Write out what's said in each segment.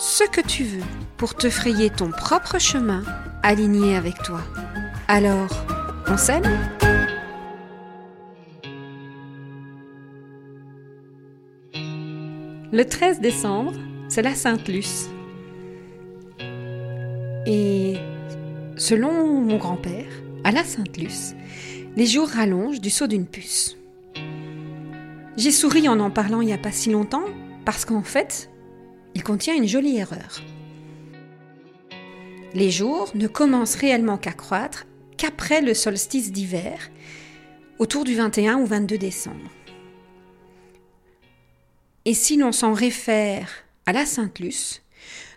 ce que tu veux pour te frayer ton propre chemin aligné avec toi. Alors, on s'aime Le 13 décembre, c'est la Sainte-Luce. Et selon mon grand-père, à la Sainte-Luce, les jours rallongent du saut d'une puce. J'ai souri en en parlant il n'y a pas si longtemps, parce qu'en fait, contient une jolie erreur. Les jours ne commencent réellement qu'à croître qu'après le solstice d'hiver, autour du 21 ou 22 décembre. Et si l'on s'en réfère à la Sainte-Luce,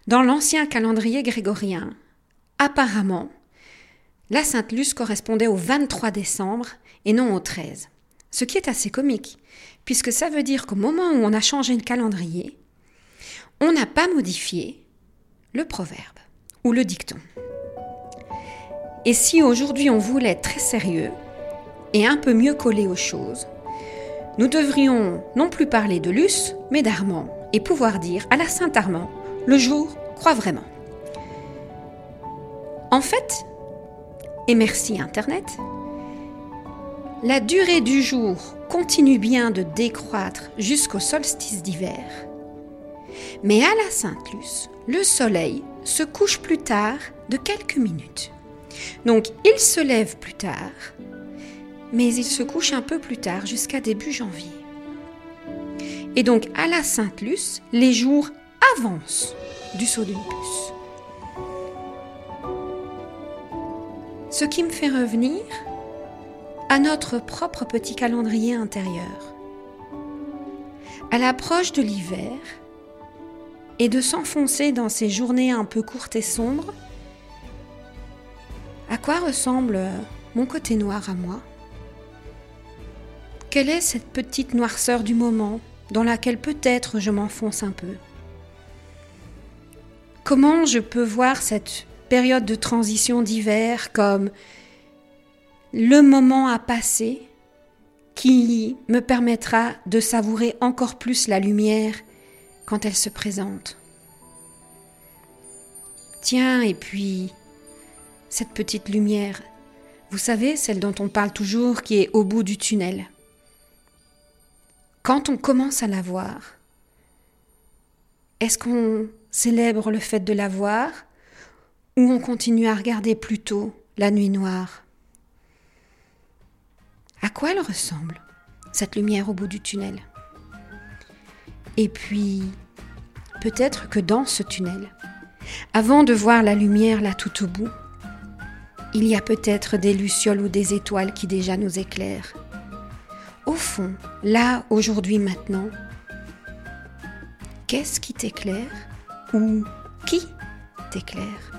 dans l'ancien calendrier grégorien, apparemment, la Sainte-Luce correspondait au 23 décembre et non au 13. Ce qui est assez comique, puisque ça veut dire qu'au moment où on a changé le calendrier, on n'a pas modifié le proverbe ou le dicton. Et si aujourd'hui on voulait être très sérieux et un peu mieux collé aux choses, nous devrions non plus parler de Luce, mais d'Armand, et pouvoir dire à la Saint-Armand, le jour croit vraiment. En fait, et merci Internet, la durée du jour continue bien de décroître jusqu'au solstice d'hiver, mais à la Sainte-Luce, le soleil se couche plus tard de quelques minutes. Donc il se lève plus tard, mais il se couche un peu plus tard jusqu'à début janvier. Et donc à la Sainte-Luce, les jours avancent du saut d'une puce. Ce qui me fait revenir à notre propre petit calendrier intérieur. À l'approche de l'hiver et de s'enfoncer dans ces journées un peu courtes et sombres, à quoi ressemble mon côté noir à moi? Quelle est cette petite noirceur du moment dans laquelle peut-être je m'enfonce un peu? Comment je peux voir cette période de transition d'hiver comme le moment à passer qui me permettra de savourer encore plus la lumière quand elle se présente. Tiens, et puis, cette petite lumière, vous savez, celle dont on parle toujours, qui est au bout du tunnel. Quand on commence à la voir, est-ce qu'on célèbre le fait de la voir ou on continue à regarder plutôt la nuit noire? À quoi elle ressemble, cette lumière au bout du tunnel? Et puis, peut-être que dans ce tunnel, avant de voir la lumière là tout au bout, il y a peut-être des lucioles ou des étoiles qui déjà nous éclairent. Au fond, là, aujourd'hui, maintenant, qu'est-ce qui t'éclaire ou qui t'éclaire?